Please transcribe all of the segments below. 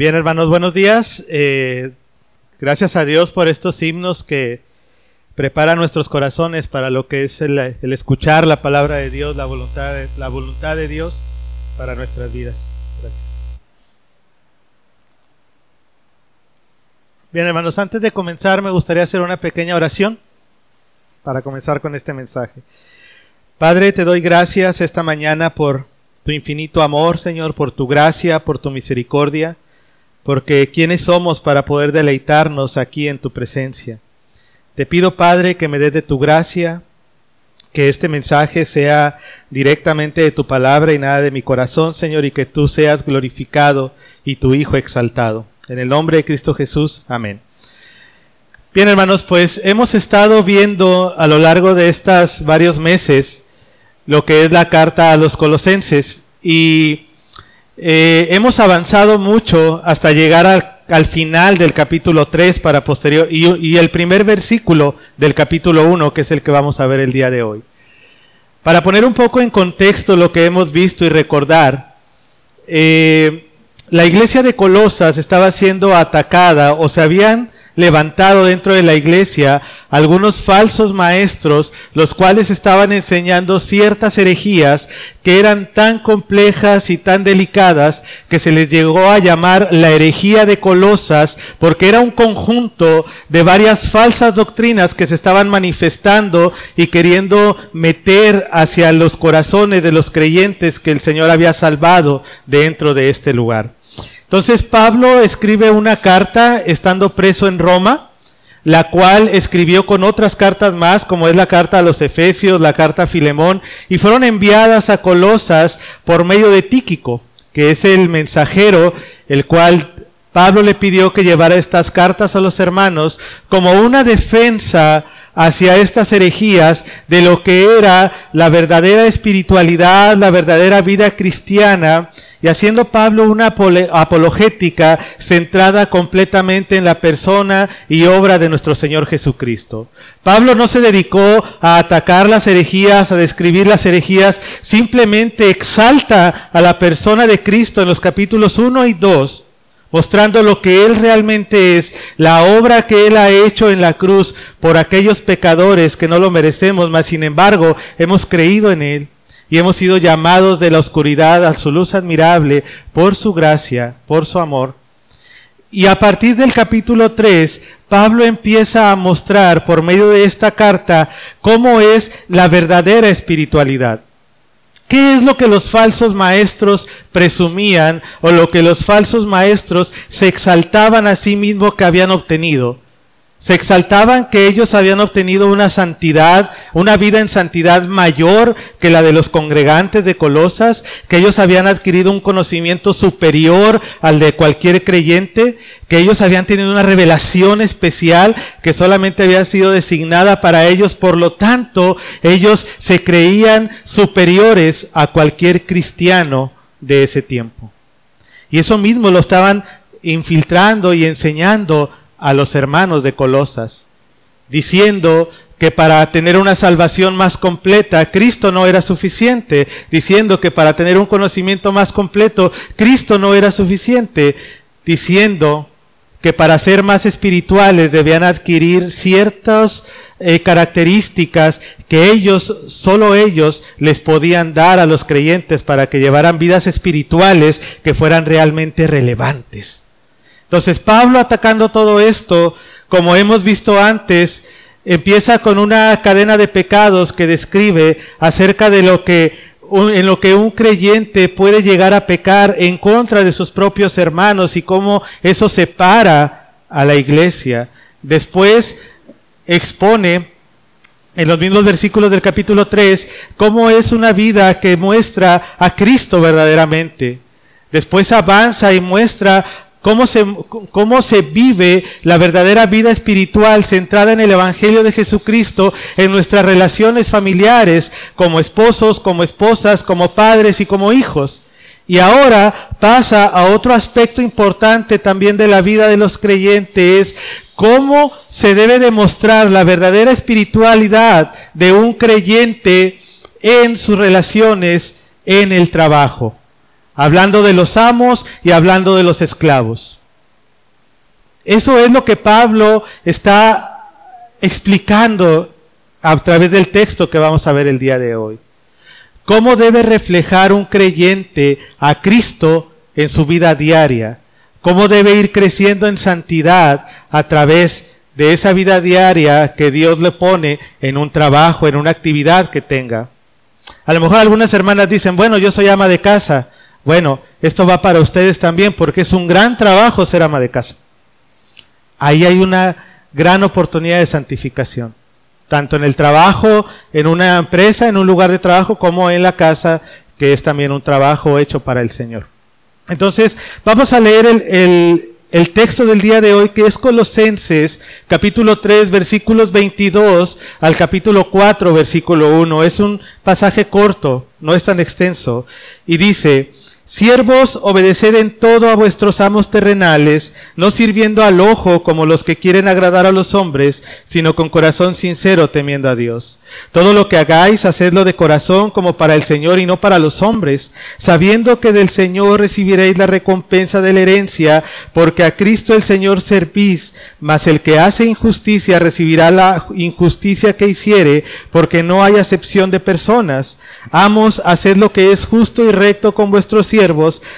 Bien, hermanos, buenos días. Eh, gracias a Dios por estos himnos que preparan nuestros corazones para lo que es el, escuchar la palabra de Dios, la voluntad la voluntad de Dios para nuestras vidas. Gracias. Bien, hermanos, antes de comenzar me gustaría hacer una pequeña oración para comenzar con este mensaje. Padre, te doy gracias esta mañana por tu infinito amor, Señor, por tu gracia, por tu misericordia, porque quiénes somos para poder deleitarnos aquí en tu presencia. Te pido, Padre, que me des de tu gracia, que este mensaje sea directamente de tu palabra y nada de mi corazón, Señor, y que tú seas glorificado y tu Hijo exaltado. En el nombre de Cristo Jesús, amén. Bien, hermanos, pues hemos estado viendo a lo largo de estos varios meses lo que es la carta a los colosenses y eh, hemos avanzado mucho hasta llegar al, final del capítulo 3 para posterior y, el primer versículo del capítulo 1 que es el que vamos a ver el día de hoy. Para poner un poco en contexto lo que hemos visto y recordar, eh, la iglesia de Colosas estaba siendo atacada o se habían levantado dentro de la iglesia algunos falsos maestros, los cuales estaban enseñando ciertas herejías que eran tan complejas y tan delicadas que se les llegó a llamar la herejía de Colosas, porque era un conjunto de varias falsas doctrinas que se estaban manifestando y queriendo meter hacia los corazones de los creyentes que el Señor había salvado dentro de este lugar. Entonces Pablo escribe una carta estando preso en Roma, la cual escribió con otras cartas más, como es la carta a los Efesios, la carta a Filemón, y fueron enviadas a Colosas por medio de Tíquico, que es el mensajero, el cual Pablo le pidió que llevara estas cartas a los hermanos como una defensa hacia estas herejías de lo que era la verdadera espiritualidad, la verdadera vida cristiana, y haciendo Pablo una apologética centrada completamente en la persona y obra de nuestro Señor Jesucristo. Pablo no se dedicó a atacar las herejías, a describir las herejías, simplemente exalta a la persona de Cristo en los capítulos 1 y 2 mostrando lo que Él realmente es, la obra que Él ha hecho en la cruz por aquellos pecadores que no lo merecemos, mas sin embargo hemos creído en Él y hemos sido llamados de la oscuridad a su luz admirable por su gracia, por su amor. Y a partir del capítulo 3, Pablo empieza a mostrar por medio de esta carta cómo es la verdadera espiritualidad. ¿Qué es lo que los falsos maestros presumían o lo que los falsos maestros se exaltaban a sí mismos que habían obtenido? Se exaltaban que ellos habían obtenido una santidad, una vida en santidad mayor que la de los congregantes de Colosas, que ellos habían adquirido un conocimiento superior al de cualquier creyente, que ellos habían tenido una revelación especial que solamente había sido designada para ellos, por lo tanto ellos se creían superiores a cualquier cristiano de ese tiempo. Y eso mismo lo estaban infiltrando y enseñando a los hermanos de Colosas, diciendo que para tener una salvación más completa, Cristo no era suficiente, diciendo que para tener un conocimiento más completo, Cristo no era suficiente, diciendo que para ser más espirituales debían adquirir ciertas eh, características que ellos, solo ellos, les podían dar a los creyentes para que llevaran vidas espirituales que fueran realmente relevantes. Entonces Pablo atacando todo esto, como hemos visto antes, empieza con una cadena de pecados que describe acerca de lo que en lo que un creyente puede llegar a pecar en contra de sus propios hermanos y cómo eso separa a la iglesia. Después expone en los mismos versículos del capítulo 3 cómo es una vida que muestra a Cristo verdaderamente. Después avanza y muestra cómo se, cómo se vive la verdadera vida espiritual centrada en el Evangelio de Jesucristo en nuestras relaciones familiares, como esposos, como esposas, como padres y como hijos. Y ahora pasa a otro aspecto importante también de la vida de los creyentes, cómo se debe demostrar la verdadera espiritualidad de un creyente en sus relaciones en el trabajo. Hablando de los amos y hablando de los esclavos. Eso es lo que Pablo está explicando a través del texto que vamos a ver el día de hoy. ¿Cómo debe reflejar un creyente a Cristo en su vida diaria? ¿Cómo debe ir creciendo en santidad a través de esa vida diaria que Dios le pone en un trabajo, en una actividad que tenga? A lo mejor algunas hermanas dicen, bueno, yo soy ama de casa. Bueno, esto va para ustedes también porque es un gran trabajo ser ama de casa. Ahí hay una gran oportunidad de santificación tanto en el trabajo, en una empresa, en un lugar de trabajo, como en la casa, que es también un trabajo hecho para el Señor. Entonces, vamos a leer el, texto del día de hoy, que es Colosenses, capítulo 3, versículos 22 al capítulo 4, versículo 1. Es un pasaje corto, no es tan extenso, y dice, Siervos, obedeced en todo a vuestros amos terrenales, no sirviendo al ojo como los que quieren agradar a los hombres, sino con corazón sincero temiendo a Dios. Todo lo que hagáis, hacedlo de corazón como para el Señor y no para los hombres, sabiendo que del Señor recibiréis la recompensa de la herencia, porque a Cristo el Señor servís, mas el que hace injusticia recibirá la injusticia que hiciere, porque no hay acepción de personas. Amos, haced lo que es justo y recto con vuestros siervos,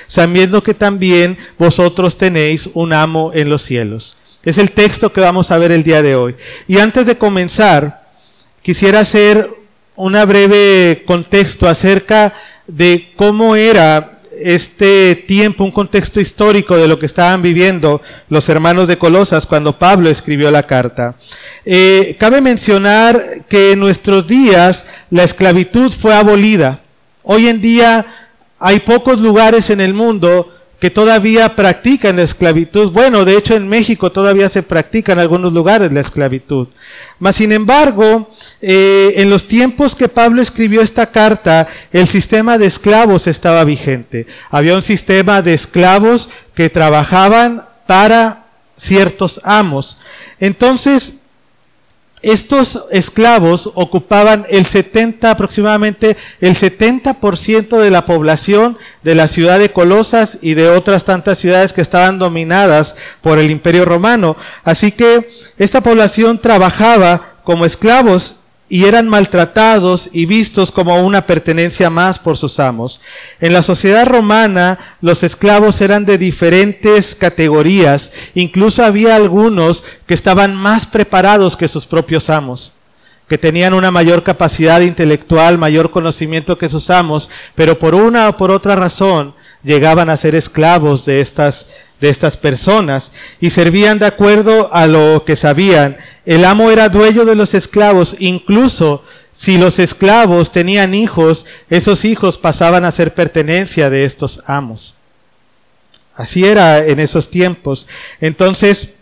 sabiendo que también vosotros tenéis un amo en los cielos. Es el texto que vamos a ver el día de hoy. Y antes de comenzar, quisiera hacer una breve contexto acerca de cómo era este tiempo, un contexto histórico de lo que estaban viviendo los hermanos de Colosas cuando Pablo escribió la carta. Eh, cabe mencionar que en nuestros días la esclavitud fue abolida. Hoy en día hay pocos lugares en el mundo que todavía practican la esclavitud. Bueno, de hecho en México todavía se practica en algunos lugares la esclavitud. Mas, sin embargo, eh, en los tiempos que Pablo escribió esta carta, el sistema de esclavos estaba vigente. Había un sistema de esclavos que trabajaban para ciertos amos. Entonces, estos esclavos ocupaban el 70, aproximadamente el 70% de la población de la ciudad de Colosas y de otras tantas ciudades que estaban dominadas por el imperio romano. Así que esta población trabajaba como esclavos y eran maltratados y vistos como una pertenencia más por sus amos. En la sociedad romana los esclavos eran de diferentes categorías, incluso había algunos que estaban más preparados que sus propios amos que tenían una mayor capacidad intelectual, mayor conocimiento que sus amos, pero por una o por otra razón llegaban a ser esclavos de estas, de estas personas y servían de acuerdo a lo que sabían. El amo era dueño de los esclavos, incluso si los esclavos tenían hijos, esos hijos pasaban a ser pertenencia de estos amos. Así era en esos tiempos. Entonces,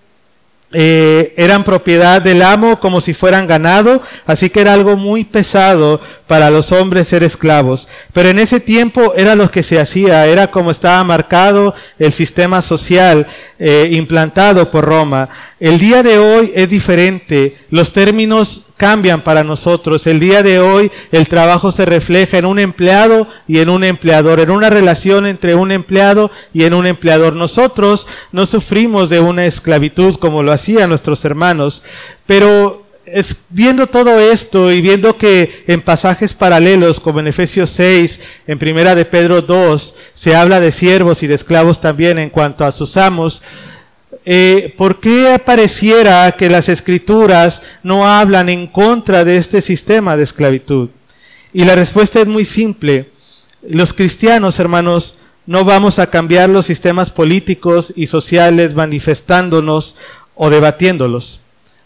eh, eran propiedad del amo como si fueran ganado, así que era algo muy pesado para los hombres ser esclavos. Pero en ese tiempo era lo que se hacía, era como estaba marcado el sistema social eh, implantado por Roma. El día de hoy es diferente, los términos cambian para nosotros. El día de hoy el trabajo se refleja en un empleado y en un empleador, en una relación entre un empleado y en un empleador. Nosotros no sufrimos de una esclavitud como lo hacían nuestros hermanos, pero es, viendo todo esto y viendo que en pasajes paralelos, como en Efesios 6, en Primera de Pedro 2, se habla de siervos y de esclavos también en cuanto a sus amos, eh, ¿por qué pareciera que las escrituras no hablan en contra de este sistema de esclavitud? Y la respuesta es muy simple. Los cristianos, hermanos, no vamos a cambiar los sistemas políticos y sociales manifestándonos o debatiéndolos.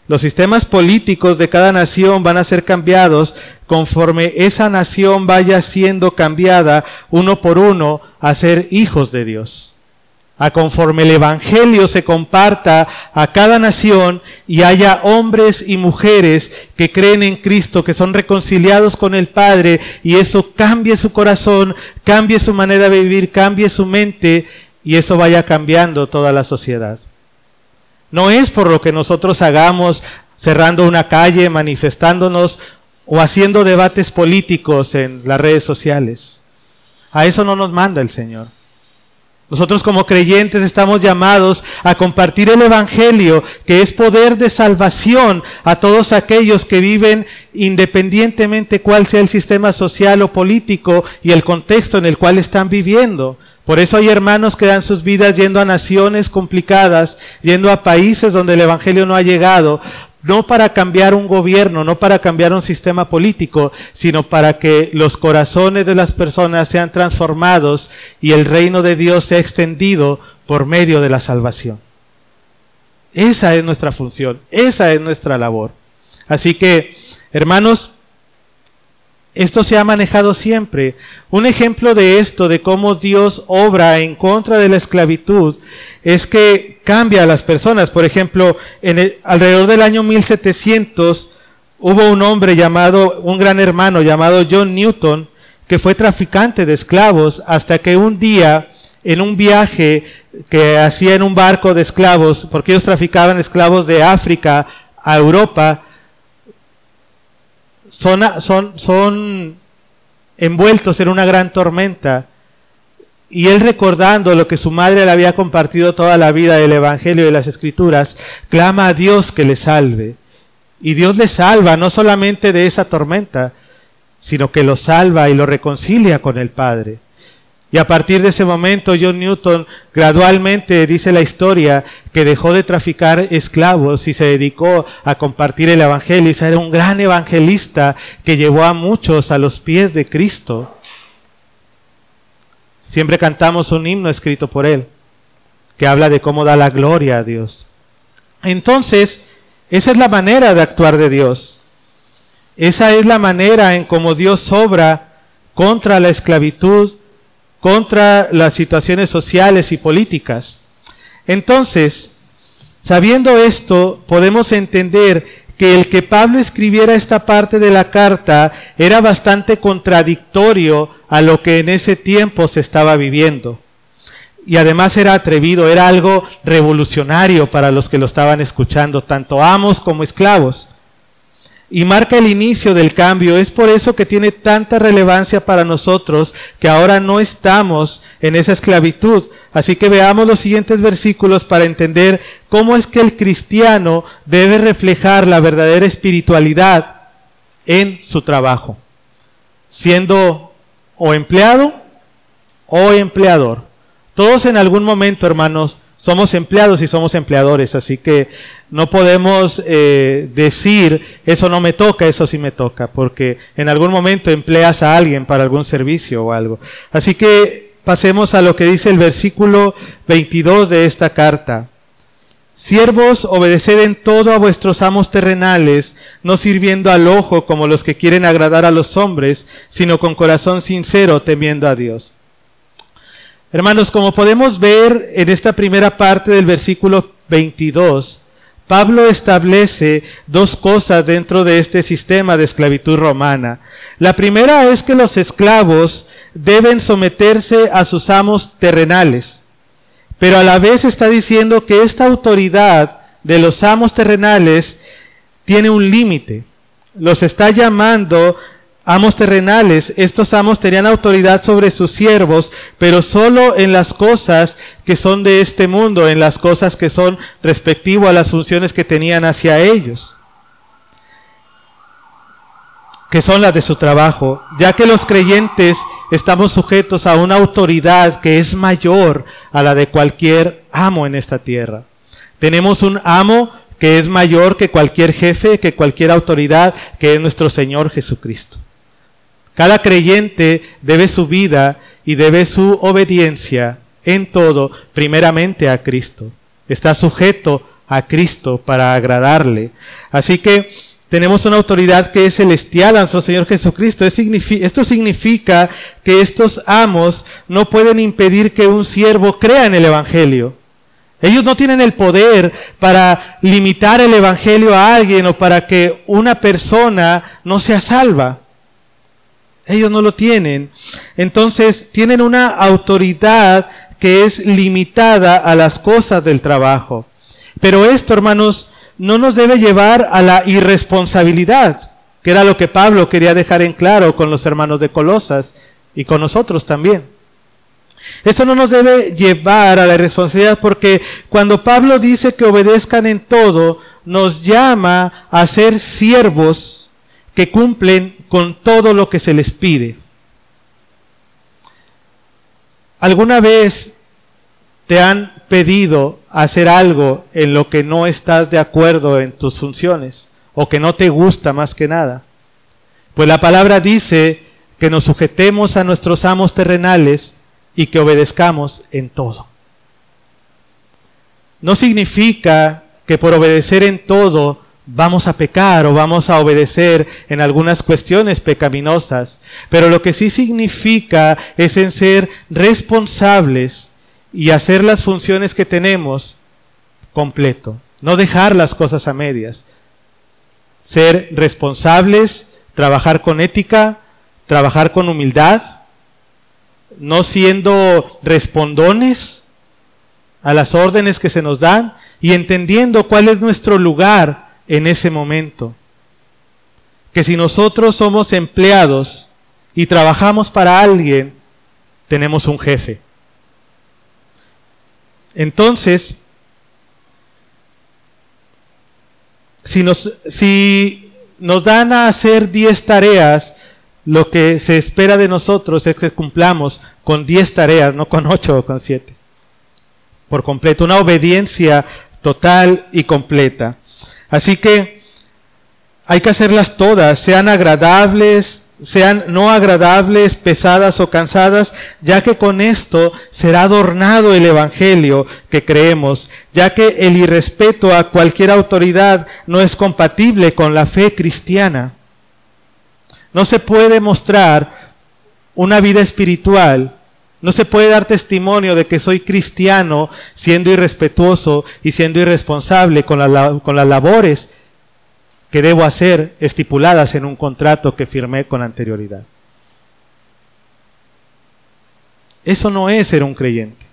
Los sistemas políticos de cada nación van a ser cambiados conforme esa nación vaya siendo cambiada uno por uno a ser hijos de Dios a conforme el Evangelio se comparta a cada nación y haya hombres y mujeres que creen en Cristo, que son reconciliados con el Padre y eso cambie su corazón, cambie su manera de vivir, cambie su mente y eso vaya cambiando toda la sociedad. No es por lo que nosotros hagamos cerrando una calle, manifestándonos o haciendo debates políticos en las redes sociales. A eso no nos manda el Señor. Nosotros como creyentes estamos llamados a compartir el Evangelio, que es poder de salvación a todos aquellos que viven independientemente cuál sea el sistema social o político y el contexto en el cual están viviendo. Por eso hay hermanos que dan sus vidas yendo a naciones complicadas, yendo a países donde el Evangelio no ha llegado, no para cambiar un gobierno, no para cambiar un sistema político, sino para que los corazones de las personas sean transformados y el reino de Dios sea extendido por medio de la salvación. Esa es nuestra función, esa es nuestra labor. Así que, hermanos, esto se ha manejado siempre. Un ejemplo de esto, de cómo Dios obra en contra de la esclavitud, es que cambia a las personas. Por ejemplo, en alrededor del año 1700 hubo un hombre llamado, un gran hermano llamado John Newton, que fue traficante de esclavos hasta que un día, en un viaje que hacía en un barco de esclavos, porque ellos traficaban esclavos de África a Europa, son, son, son envueltos en una gran tormenta. Y él recordando lo que su madre le había compartido toda la vida del Evangelio y las Escrituras, clama a Dios que le salve. Y Dios le salva no solamente de esa tormenta, sino que lo salva y lo reconcilia con el Padre. Y a partir de ese momento John Newton gradualmente dice la historia que dejó de traficar esclavos y se dedicó a compartir el Evangelio. Y era un gran evangelista que llevó a muchos a los pies de Cristo. Siempre cantamos un himno escrito por él que habla de cómo da la gloria a Dios. Entonces, esa es la manera de actuar de Dios. Esa es la manera en cómo Dios obra contra la esclavitud contra las situaciones sociales y políticas. Entonces, sabiendo esto, podemos entender que el que Pablo escribiera esta parte de la carta era bastante contradictorio a lo que en ese tiempo se estaba viviendo. Y además era atrevido, era algo revolucionario para los que lo estaban escuchando, tanto amos como esclavos y marca el inicio del cambio. Es por eso que tiene tanta relevancia para nosotros que ahora no estamos en esa esclavitud. Así que veamos los siguientes versículos para entender cómo es que el cristiano debe reflejar la verdadera espiritualidad en su trabajo, siendo o empleado o empleador. Todos en algún momento, hermanos, somos empleados y somos empleadores, así que no podemos eh, decir, eso no me toca, eso sí me toca, porque en algún momento empleas a alguien para algún servicio o algo. Así que pasemos a lo que dice el versículo 22 de esta carta. Siervos, obedeced en todo a vuestros amos terrenales, no sirviendo al ojo como los que quieren agradar a los hombres, sino con corazón sincero, temiendo a Dios. Hermanos, como podemos ver en esta primera parte del versículo 22, Pablo establece dos cosas dentro de este sistema de esclavitud romana. La primera es que los esclavos deben someterse a sus amos terrenales, pero a la vez está diciendo que esta autoridad de los amos terrenales tiene un límite. Los está llamando amos terrenales, estos amos tenían autoridad sobre sus siervos, pero solo en las cosas que son de este mundo, en las cosas que son respectivo a las funciones que tenían hacia ellos, que son las de su trabajo, ya que los creyentes estamos sujetos a una autoridad que es mayor a la de cualquier amo en esta tierra. Tenemos un amo que es mayor que cualquier jefe, que cualquier autoridad, que es nuestro Señor Jesucristo. Cada creyente debe su vida y debe su obediencia en todo primeramente a Cristo. Está sujeto a Cristo para agradarle. Así que tenemos una autoridad que es celestial a nuestro Señor Jesucristo. Esto significa que estos amos no pueden impedir que un siervo crea en el Evangelio. Ellos no tienen el poder para limitar el Evangelio a alguien o para que una persona no sea salva. Ellos no lo tienen. Entonces tienen una autoridad que es limitada a las cosas del trabajo. Pero esto, hermanos, no nos debe llevar a la irresponsabilidad, que era lo que Pablo quería dejar en claro con los hermanos de Colosas y con nosotros también. Esto no nos debe llevar a la responsabilidad porque cuando Pablo dice que obedezcan en todo, nos llama a ser siervos que cumplen con todo lo que se les pide. ¿Alguna vez te han pedido hacer algo en lo que no estás de acuerdo en tus funciones o que no te gusta más que nada? Pues la palabra dice que nos sujetemos a nuestros amos terrenales y que obedezcamos en todo. No significa que por obedecer en todo vamos a pecar o vamos a obedecer en algunas cuestiones pecaminosas, pero lo que sí significa es en ser responsables y hacer las funciones que tenemos completo, no dejar las cosas a medias, ser responsables, trabajar con ética, trabajar con humildad, no siendo respondones a las órdenes que se nos dan y entendiendo cuál es nuestro lugar en ese momento. Que si nosotros somos empleados y trabajamos para alguien, tenemos un jefe. Entonces, si nos, dan a hacer 10 tareas, lo que se espera de nosotros es que cumplamos con 10 tareas, no con 8 o con 7. Por completo, una obediencia total y completa. Así que hay que hacerlas todas, sean agradables, sean no agradables, pesadas o cansadas, ya que con esto será adornado el Evangelio que creemos, ya que el irrespeto a cualquier autoridad no es compatible con la fe cristiana. No se puede mostrar una vida espiritual, no se puede dar testimonio de que soy cristiano siendo irrespetuoso y siendo irresponsable con, con las labores que debo hacer estipuladas en un contrato que firmé con anterioridad. Eso no es ser un creyente.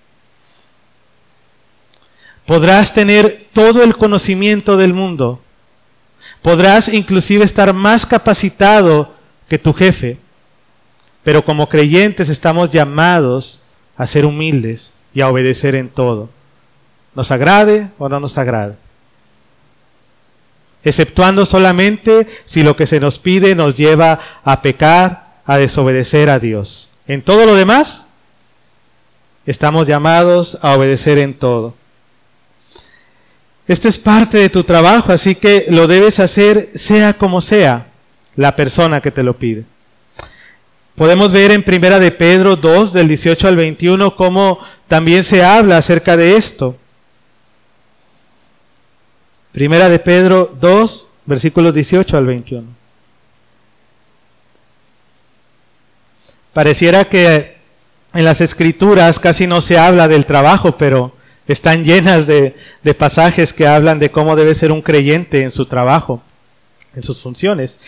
Podrás tener todo el conocimiento del mundo. Podrás inclusive estar más capacitado que tu jefe. Pero como creyentes estamos llamados a ser humildes y a obedecer en todo. Nos agrade o no nos agrade exceptuando solamente si lo que se nos pide nos lleva a pecar, a desobedecer a Dios. En todo lo demás, estamos llamados a obedecer en todo. Esto es parte de tu trabajo, así que lo debes hacer sea como sea la persona que te lo pide. Podemos ver en Primera de Pedro 2, del 18 al 21, cómo también se habla acerca de esto. Primera de Pedro 2, versículos 18 al 21. Pareciera que en las escrituras casi no se habla del trabajo, pero están llenas de, de, pasajes que hablan de cómo debe ser un creyente en su trabajo, en sus funciones.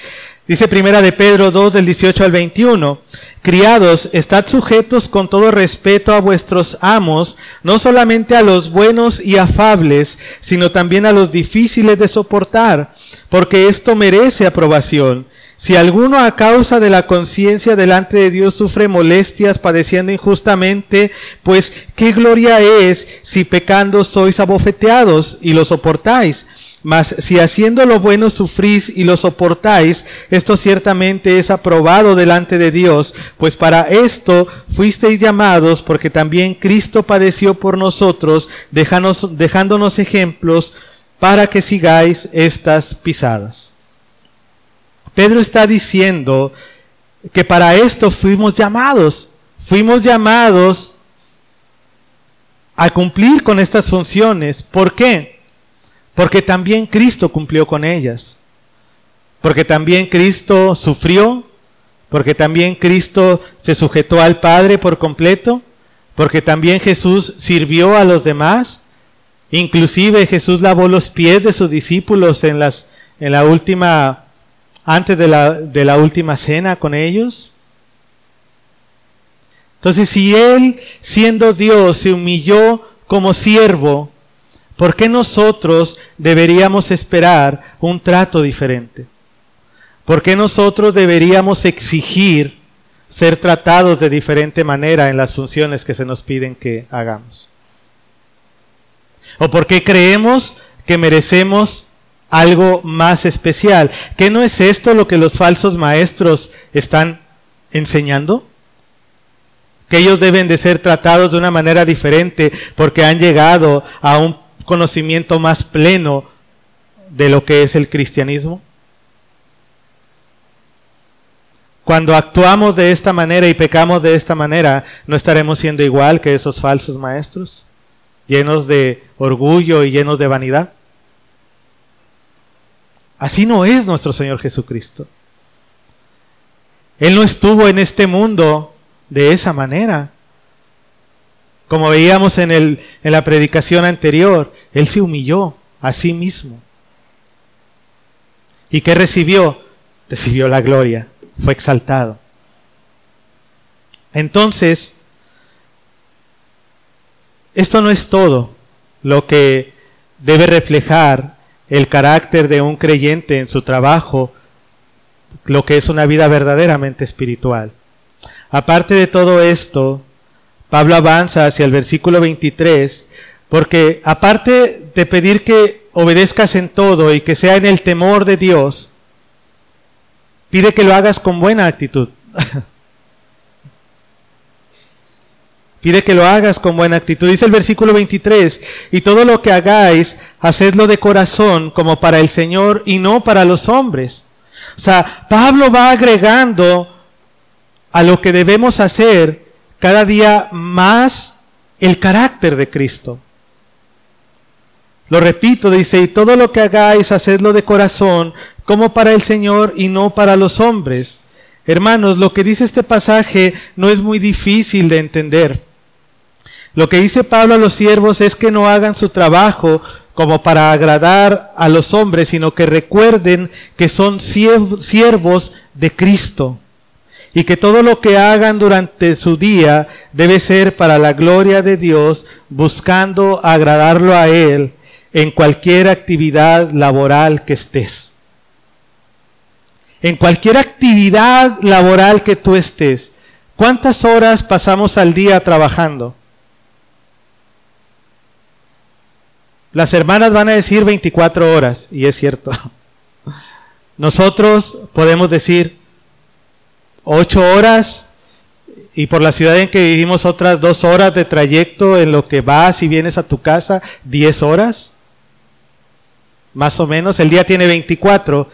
Dice primera de Pedro 2 del 18 al 21, criados, estad sujetos con todo respeto a vuestros amos, no solamente a los buenos y afables, sino también a los difíciles de soportar, porque esto merece aprobación. Si alguno a causa de la conciencia delante de Dios sufre molestias padeciendo injustamente, pues qué gloria es si pecando sois abofeteados y lo soportáis. Mas si haciendo lo bueno sufrís y lo soportáis, esto ciertamente es aprobado delante de Dios, pues para esto fuisteis llamados, porque también Cristo padeció por nosotros, dejándonos ejemplos para que sigáis estas pisadas. Pedro está diciendo que para esto fuimos llamados, fuimos llamados a cumplir con estas funciones. ¿Por qué? Porque también Cristo cumplió con ellas. Porque también Cristo sufrió. Porque también Cristo se sujetó al Padre por completo. Porque también Jesús sirvió a los demás. Inclusive Jesús lavó los pies de sus discípulos en las en la última antes de la, de la última cena con ellos. Entonces, si él siendo Dios se humilló como siervo, ¿Por qué nosotros deberíamos esperar un trato diferente? ¿Por qué nosotros deberíamos exigir ser tratados de diferente manera en las funciones que se nos piden que hagamos. ¿O por qué creemos que merecemos algo más especial? ¿Qué no es esto lo que los falsos maestros están enseñando? Que ellos deben de ser tratados de una manera diferente porque han llegado a un conocimiento más pleno de lo que es el cristianismo. Cuando actuamos de esta manera y pecamos de esta manera, ¿no estaremos siendo igual que esos falsos maestros? Llenos de orgullo y llenos de vanidad. Así no es nuestro Señor Jesucristo. Él no estuvo en este mundo de esa manera. Como veíamos en, el, en la predicación anterior, Él se humilló a sí mismo. ¿Y qué recibió? Recibió la gloria fue exaltado. Entonces, esto no es todo lo que debe reflejar el carácter de un creyente en su trabajo, lo que es una vida verdaderamente espiritual. Aparte de todo esto, Pablo avanza hacia el versículo 23, porque aparte de pedir que obedezcas en todo y que sea en el temor de Dios, Pide que lo hagas con buena actitud. Pide que lo hagas con buena actitud. Dice el versículo 23, y todo lo que hagáis, hacedlo de corazón como para el Señor y no para los hombres. O sea, Pablo va agregando a lo que debemos hacer cada día más el carácter de Cristo. Lo repito, dice, y todo lo que hagáis, hacedlo de corazón como para el Señor y no para los hombres. Hermanos, lo que dice este pasaje no es muy difícil de entender. Lo que dice Pablo a los siervos es que no hagan su trabajo como para agradar a los hombres, sino que recuerden que son siervos de Cristo y que todo lo que hagan durante su día debe ser para la gloria de Dios, buscando agradarlo a Él en cualquier actividad laboral que estés en cualquier actividad laboral que tú estés, ¿cuántas horas pasamos al día trabajando? Las hermanas van a decir 24 horas, y es cierto. Nosotros podemos decir 8 horas, y por la ciudad en que vivimos otras 2 horas de trayecto en lo que vas y vienes a tu casa, 10 horas. Más o menos, el día tiene 24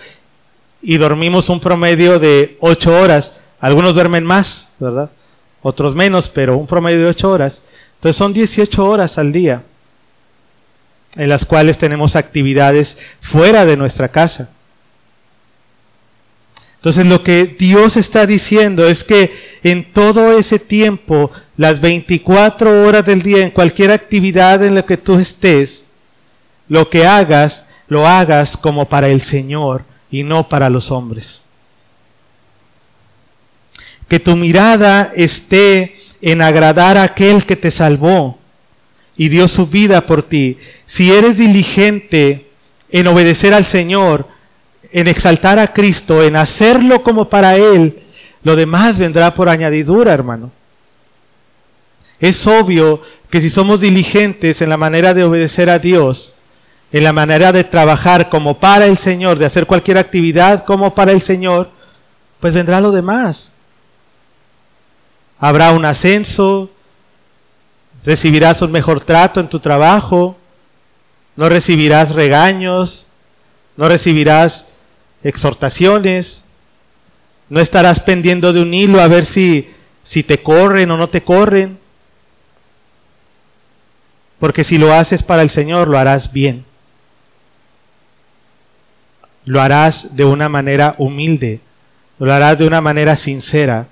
y dormimos un promedio de 8 horas. Algunos duermen más, ¿verdad? Otros menos, pero un promedio de 8 horas. Entonces son 18 horas al día en las cuales tenemos actividades fuera de nuestra casa. Entonces lo que Dios está diciendo es que en todo ese tiempo, las 24 horas del día, en cualquier actividad en la que tú estés, lo que hagas, lo hagas como para el Señor, y no para los hombres. Que tu mirada esté en agradar a aquel que te salvó y dio su vida por ti. Si eres diligente en obedecer al Señor, en exaltar a Cristo, en hacerlo como para Él, lo demás vendrá por añadidura, hermano. Es obvio que si somos diligentes en la manera de obedecer a Dios, en la manera de trabajar como para el Señor, de hacer cualquier actividad como para el Señor, pues vendrá lo demás. Habrá un ascenso, recibirás un mejor trato en tu trabajo, no recibirás regaños, no recibirás exhortaciones, no estarás pendiendo de un hilo a ver si, si te corren o no te corren, porque si lo haces para el Señor lo harás bien lo harás de una manera humilde, lo harás de una manera sincera,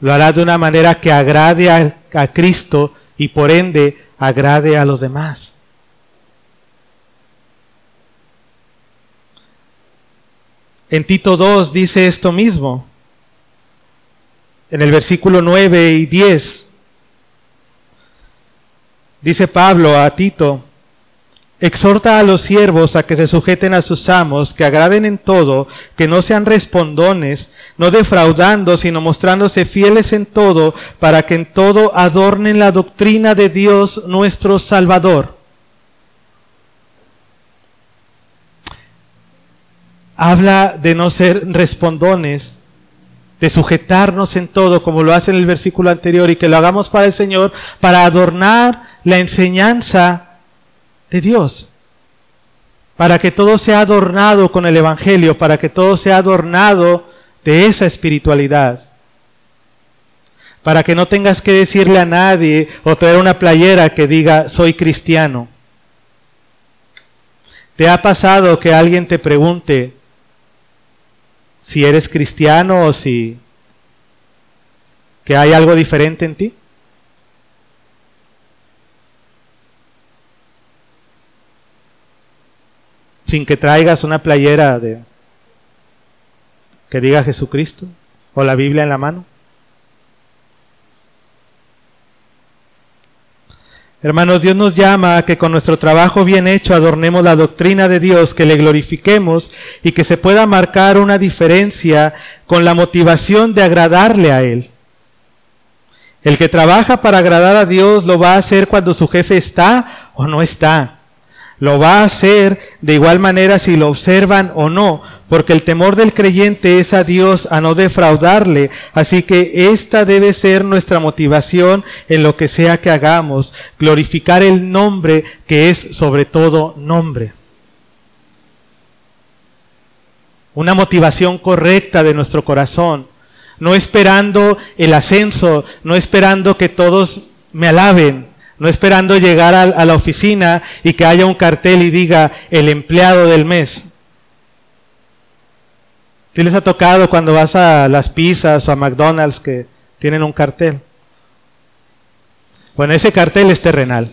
lo harás de una manera que agrade a, Cristo y por ende agrade a los demás. En Tito 2 dice esto mismo, en el versículo 9 y 10. Dice Pablo a Tito, Exhorta a los siervos a que se sujeten a sus amos, que agraden en todo, que no sean respondones, no defraudando, sino mostrándose fieles en todo, para que en todo adornen la doctrina de Dios nuestro Salvador. Habla de no ser respondones, de sujetarnos en todo, como lo hace en el versículo anterior, y que lo hagamos para el Señor, para adornar la enseñanza de Dios. Para que todo sea adornado con el Evangelio, para que todo sea adornado de esa espiritualidad. Para que no tengas que decirle a nadie o traer una playera que diga soy cristiano. ¿Te ha pasado que alguien te pregunte si eres cristiano o si que hay algo diferente en ti? sin que traigas una playera de que diga Jesucristo o la Biblia en la mano? Hermanos, Dios nos llama a que con nuestro trabajo bien hecho adornemos la doctrina de Dios, que le glorifiquemos y que se pueda marcar una diferencia con la motivación de agradarle a Él. El que trabaja para agradar a Dios lo va a hacer cuando su jefe está o no está. Lo va a hacer de igual manera si lo observan o no, porque el temor del creyente es a Dios a no defraudarle. Así que esta debe ser nuestra motivación en lo que sea que hagamos, glorificar el nombre que es sobre todo nombre. Una motivación correcta de nuestro corazón, no esperando el ascenso, no esperando que todos me alaben, no esperando llegar a, la oficina y que haya un cartel y diga el empleado del mes. ¿Qué les ha tocado cuando vas a las pizzas o a McDonald's que tienen un cartel? Bueno, ese cartel es terrenal.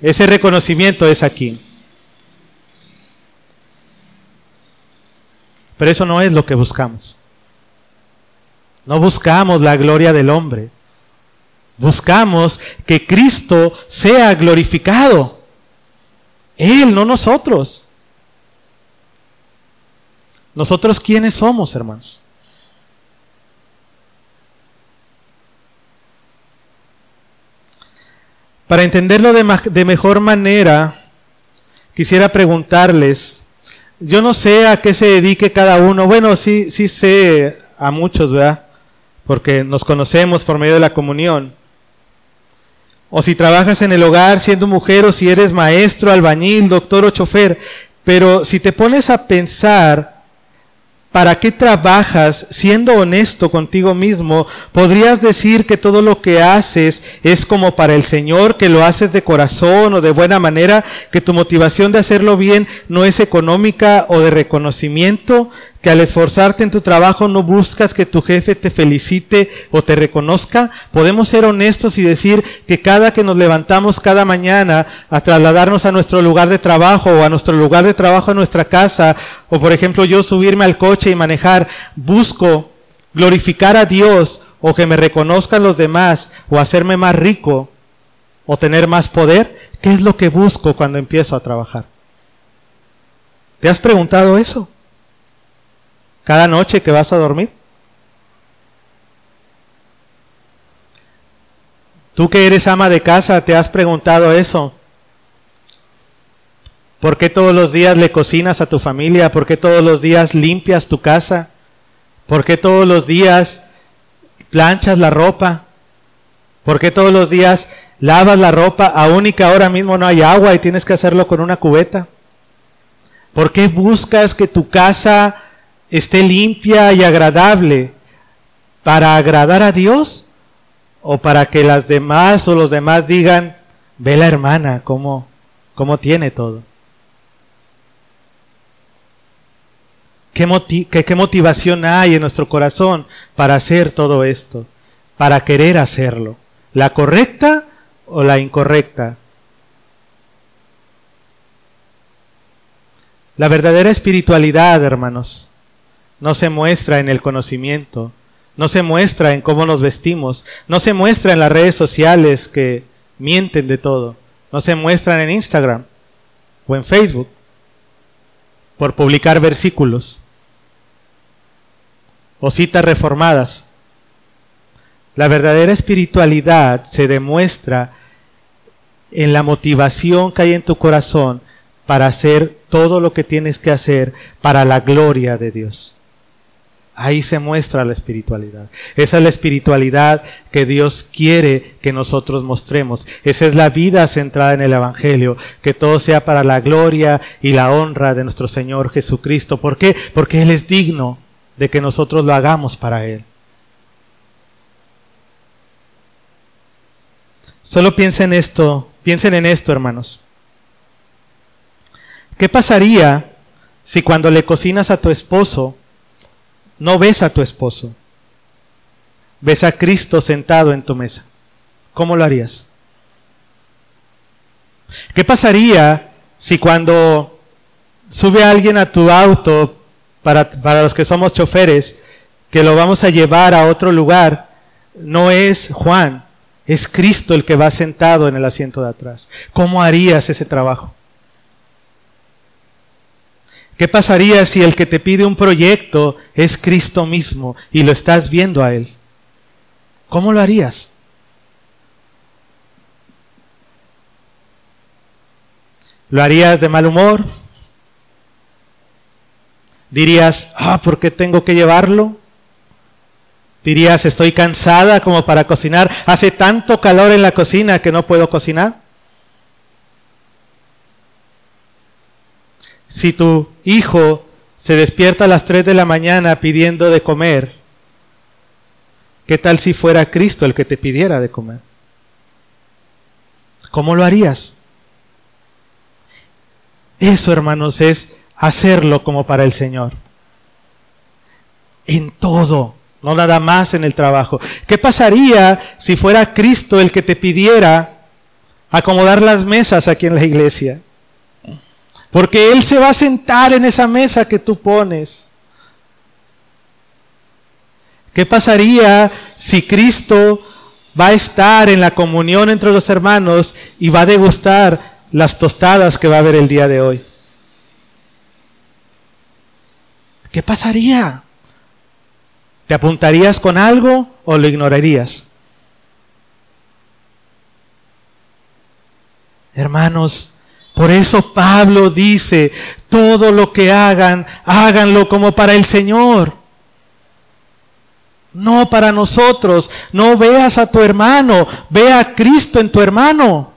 Ese reconocimiento es aquí. Pero eso no es lo que buscamos. No buscamos la gloria del hombre. Buscamos que Cristo sea glorificado. Él, no nosotros. Nosotros quiénes somos, hermanos. Para entenderlo de, mejor manera, quisiera preguntarles, yo no sé a qué se dedique cada uno, bueno, sí, sí sé a muchos, ¿verdad? Porque nos conocemos por medio de la comunión o si trabajas en el hogar siendo mujer, o si eres maestro, albañil, doctor o chofer. Pero si te pones a pensar ¿Para qué trabajas siendo honesto contigo mismo? Podrías decir que todo lo que haces es como para el Señor, que lo haces de corazón o de buena manera, que tu motivación de hacerlo bien no es económica o de reconocimiento, que al esforzarte en tu trabajo no buscas que tu jefe te felicite o te reconozca. Podemos ser honestos y decir que cada que nos levantamos cada mañana a trasladarnos a nuestro lugar de trabajo o a nuestro lugar de trabajo a nuestra casa, o por ejemplo yo subirme al coche y manejar, busco glorificar a Dios o que me reconozcan los demás o hacerme más rico o tener más poder, ¿qué es lo que busco cuando empiezo a trabajar? ¿Te has preguntado eso? Cada noche que vas a dormir. Tú que eres ama de casa, ¿te has preguntado eso? ¿Por qué todos los días le cocinas a tu familia? ¿Por qué todos los días limpias tu casa? ¿Por qué todos los días planchas la ropa? ¿Por qué todos los días lavas la ropa aún y que ahora mismo no hay agua y tienes que hacerlo con una cubeta? ¿Por qué buscas que tu casa esté limpia y agradable? ¿Para agradar a Dios? ¿O para que las demás o los demás digan, ve la hermana, cómo, cómo tiene todo? ¿Qué, motivación hay en nuestro corazón para hacer todo esto? Para querer hacerlo. ¿La correcta o la incorrecta? La verdadera espiritualidad, hermanos, no se muestra en el conocimiento, no se muestra en cómo nos vestimos, no se muestra en las redes sociales que mienten de todo, no se muestran en Instagram, o en Facebook por publicar versículos o citas reformadas. La verdadera espiritualidad se demuestra en la motivación que hay en tu corazón para hacer todo lo que tienes que hacer para la gloria de Dios. Ahí se muestra la espiritualidad. Esa es la espiritualidad que Dios quiere que nosotros mostremos. Esa es la vida centrada en el Evangelio. Que todo sea para la gloria y la honra de nuestro Señor Jesucristo. ¿Por qué? Porque Él es digno de que nosotros lo hagamos para Él. Solo piensen en esto, piensen en esto, hermanos. ¿Qué pasaría si cuando le cocinas a tu esposo, no ves a tu esposo? Ves a Cristo sentado en tu mesa. ¿Cómo lo harías? ¿Qué pasaría si cuando sube alguien a tu auto, para, para los que somos choferes, que lo vamos a llevar a otro lugar, no es Juan, es Cristo el que va sentado en el asiento de atrás. ¿Cómo harías ese trabajo? ¿Qué pasaría si el que te pide un proyecto es Cristo mismo y lo estás viendo a Él? ¿Cómo lo harías? ¿Lo harías de mal humor? ¿Dirías, ah, ¿por qué tengo que llevarlo? ¿Dirías, estoy cansada como para cocinar? ¿Hace tanto calor en la cocina que no puedo cocinar? Si tu hijo se despierta a las 3 de la mañana pidiendo de comer, ¿qué tal si fuera Cristo el que te pidiera de comer? ¿Cómo lo harías? Eso, hermanos, es hacerlo como para el Señor. En todo, no nada más en el trabajo. ¿Qué pasaría si fuera Cristo el que te pidiera acomodar las mesas aquí en la iglesia? Porque Él se va a sentar en esa mesa que tú pones. ¿Qué pasaría si Cristo va a estar en la comunión entre los hermanos y va a degustar las tostadas que va a haber el día de hoy? ¿Qué pasaría? ¿Te apuntarías con algo o lo ignorarías? Hermanos, por eso Pablo dice, todo lo que hagan, háganlo como para el Señor. No para nosotros. No veas a tu hermano, ve a Cristo en tu hermano.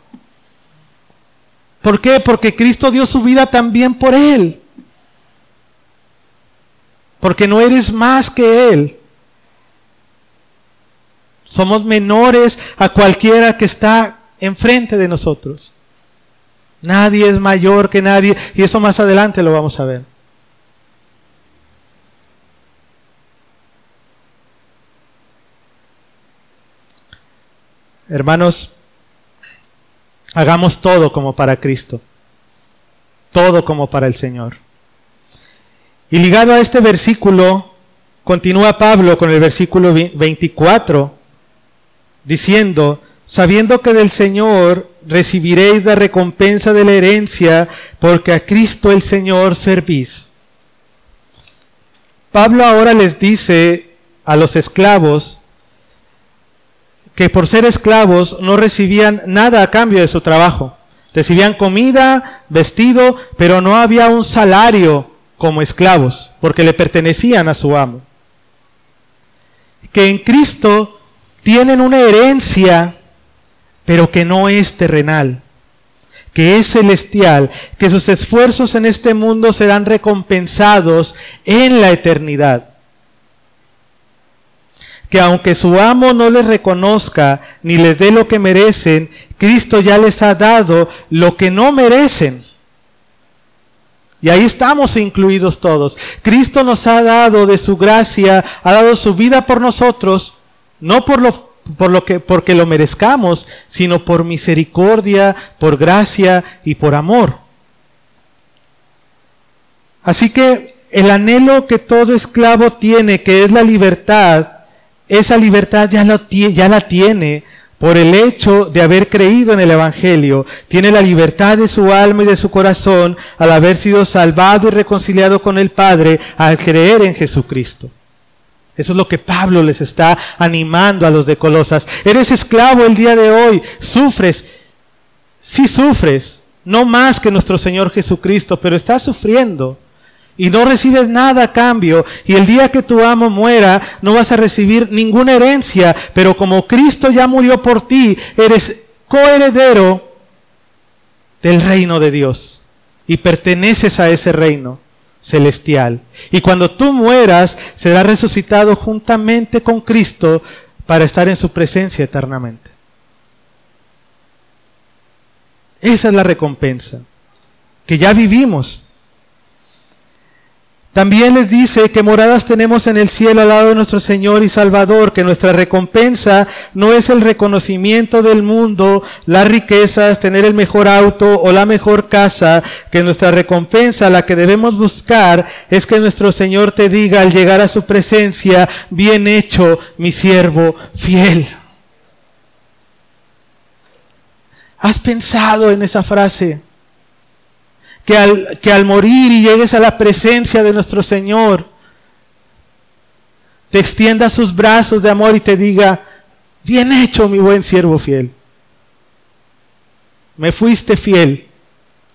¿Por qué? Porque Cristo dio su vida también por él. Porque no eres más que él. Somos menores a cualquiera que está enfrente de nosotros. Nadie es mayor que nadie. Y eso más adelante lo vamos a ver. Hermanos, hagamos todo como para Cristo. Todo como para el Señor. Y ligado a este versículo, continúa Pablo con el versículo 24, diciendo, sabiendo que del Señor recibiréis la recompensa de la herencia, porque a Cristo el Señor servís. Pablo ahora les dice a los esclavos que por ser esclavos no recibían nada a cambio de su trabajo. Recibían comida, vestido, pero no había un salario como esclavos, porque le pertenecían a su amo. Que en Cristo tienen una herencia pero que no es terrenal, que es celestial, que sus esfuerzos en este mundo serán recompensados en la eternidad. Que aunque su amo no les reconozca ni les dé lo que merecen, Cristo ya les ha dado lo que no merecen. Y ahí estamos incluidos todos. Cristo nos ha dado de su gracia, ha dado su vida por nosotros, no por lo por lo que, porque lo merezcamos, sino por misericordia, por gracia y por amor. Así que el anhelo que todo esclavo tiene, que es la libertad, esa libertad ya, ya la tiene por el hecho de haber creído en el Evangelio, tiene la libertad de su alma y de su corazón al haber sido salvado y reconciliado con el Padre al creer en Jesucristo. Eso es lo que Pablo les está animando a los de Colosas. Eres esclavo el día de hoy, sufres, sí sufres, no más que nuestro Señor Jesucristo, pero estás sufriendo y no recibes nada a cambio, y el día que tu amo muera, no vas a recibir ninguna herencia, pero como Cristo ya murió por ti, eres coheredero del reino de Dios y perteneces a ese reino celestial. Y cuando tú mueras, serás resucitado juntamente con Cristo para estar en su presencia eternamente. Esa es la recompensa que ya vivimos también les dice que moradas tenemos en el cielo al lado de nuestro Señor y Salvador, que nuestra recompensa no es el reconocimiento del mundo, las riquezas, tener el mejor auto o la mejor casa, que nuestra recompensa, la que debemos buscar, es que nuestro Señor te diga al llegar a su presencia, bien hecho, mi siervo fiel. ¿Has pensado en esa frase? Que al, que al morir y llegues a la presencia de nuestro Señor, te extienda sus brazos de amor y te diga, bien hecho mi buen siervo fiel. Me fuiste fiel,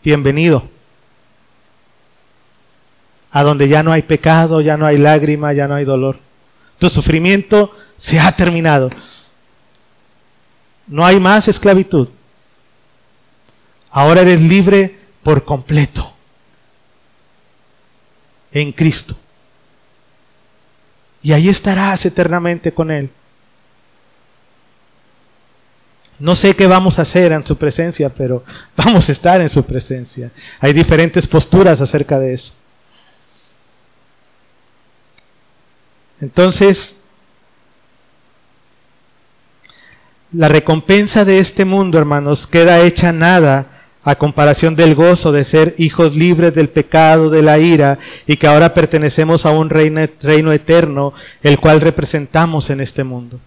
bienvenido. A donde ya no hay pecado, ya no hay lágrima, ya no hay dolor. Tu sufrimiento se ha terminado. No hay más esclavitud. Ahora eres libre por completo en Cristo. Y ahí estarás eternamente con Él. No sé qué vamos a hacer en su presencia, pero vamos a estar en su presencia. Hay diferentes posturas acerca de eso. Entonces, la recompensa de este mundo, hermanos, queda hecha nada a comparación del gozo de ser hijos libres del pecado, de la ira, y que ahora pertenecemos a un reino, reino, eterno, el cual representamos en este mundo.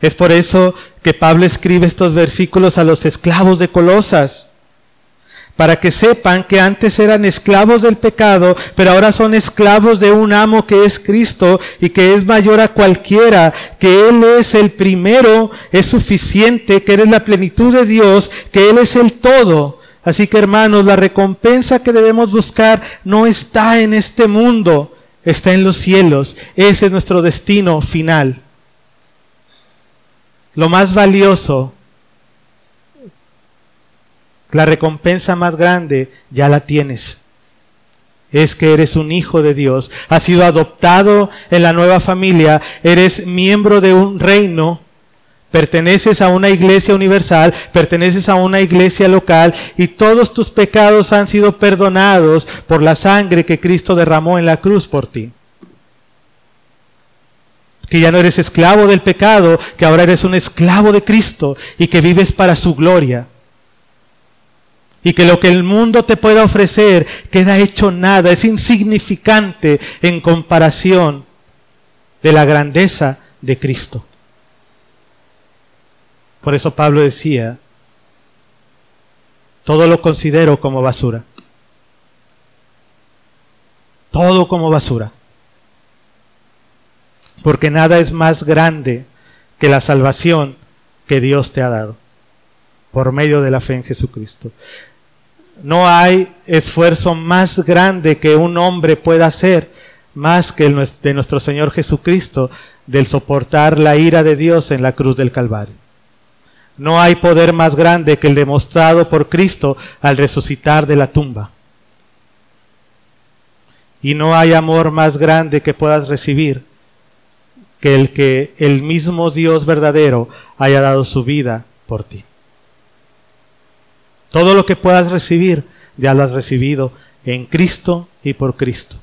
Es por eso que Pablo escribe estos versículos a los esclavos de Colosas para que sepan que antes eran esclavos del pecado, pero ahora son esclavos de un amo que es Cristo y que es mayor a cualquiera, que Él es el primero, es suficiente, que Él es la plenitud de Dios, que Él es el todo. Así que hermanos, la recompensa que debemos buscar no está en este mundo, está en los cielos. Ese es nuestro destino final. Lo más valioso la recompensa más grande ya la tienes. Es que eres un hijo de Dios, has sido adoptado en la nueva familia, eres miembro de un reino, perteneces a una iglesia universal, perteneces a una iglesia local y todos tus pecados han sido perdonados por la sangre que Cristo derramó en la cruz por ti. Que ya no eres esclavo del pecado, que ahora eres un esclavo de Cristo y que vives para su gloria y que lo que el mundo te pueda ofrecer queda hecho nada, es insignificante en comparación de la grandeza de Cristo. Por eso Pablo decía, todo lo considero como basura. Todo como basura. Porque nada es más grande que la salvación que Dios te ha dado por medio de la fe en Jesucristo. No hay esfuerzo más grande que un hombre pueda hacer, más que el de nuestro Señor Jesucristo, del soportar la ira de Dios en la cruz del Calvario. No hay poder más grande que el demostrado por Cristo al resucitar de la tumba. Y no hay amor más grande que puedas recibir que el que el mismo Dios verdadero haya dado su vida por ti. Todo lo que puedas recibir, ya lo has recibido en Cristo y por Cristo.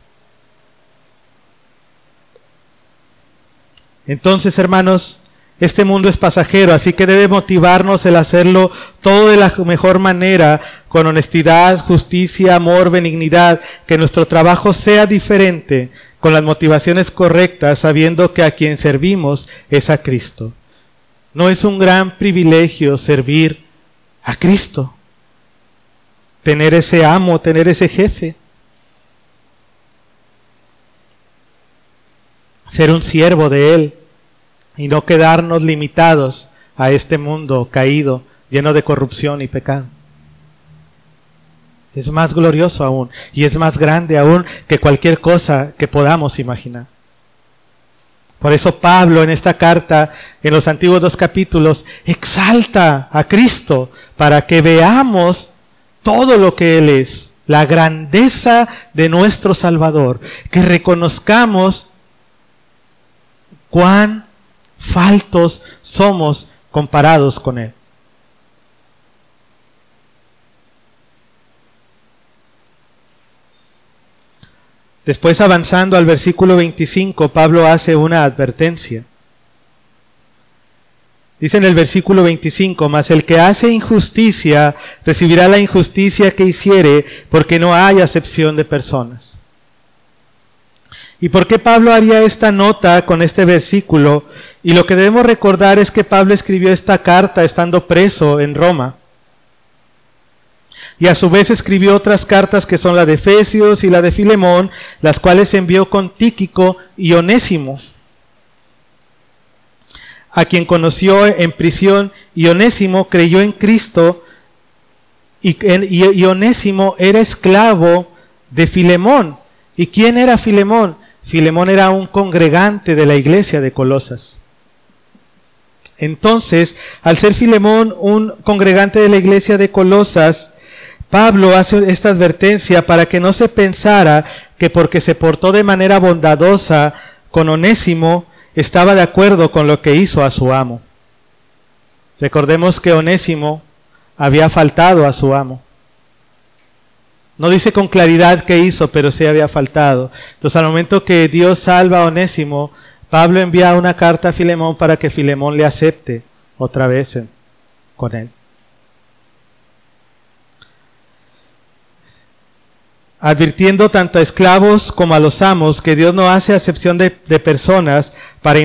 Entonces, hermanos, este mundo es pasajero, así que debe motivarnos el hacerlo todo de la mejor manera, con honestidad, justicia, amor, benignidad, que nuestro trabajo sea diferente, con las motivaciones correctas, sabiendo que a quien servimos es a Cristo. ¿No es un gran privilegio servir a Cristo? Tener ese amo, tener ese jefe. Ser un siervo de Él y no quedarnos limitados a este mundo caído, lleno de corrupción y pecado. Es más glorioso aún y es más grande aún que cualquier cosa que podamos imaginar. Por eso Pablo en esta carta, en los antiguos dos capítulos, exalta a Cristo para que veamos todo lo que Él es, la grandeza de nuestro Salvador, que reconozcamos cuán faltos somos comparados con Él. Después avanzando al versículo 25, Pablo hace una advertencia. Dice en el versículo 25, mas el que hace injusticia recibirá la injusticia que hiciere, porque no hay acepción de personas. ¿Y por qué Pablo haría esta nota con este versículo? Y lo que debemos recordar es que Pablo escribió esta carta estando preso en Roma. Y a su vez escribió otras cartas que son la de Efesios y la de Filemón, las cuales envió con Tíquico y Onésimo, a quien conoció en prisión, y Onésimo creyó en Cristo, y, y Onésimo era esclavo de Filemón. ¿Y quién era Filemón? Filemón era un congregante de la iglesia de Colosas. Entonces, al ser Filemón un congregante de la iglesia de Colosas, Pablo hace esta advertencia para que no se pensara que porque se portó de manera bondadosa con Onésimo, estaba de acuerdo con lo que hizo a su amo. Recordemos que Onésimo había faltado a su amo. No dice con claridad qué hizo, pero sí había faltado. Entonces al momento que Dios salva a Onésimo, Pablo envía una carta a Filemón para que Filemón le acepte otra vez con él. Advirtiendo tanto a esclavos como a los amos que Dios no hace acepción de, personas para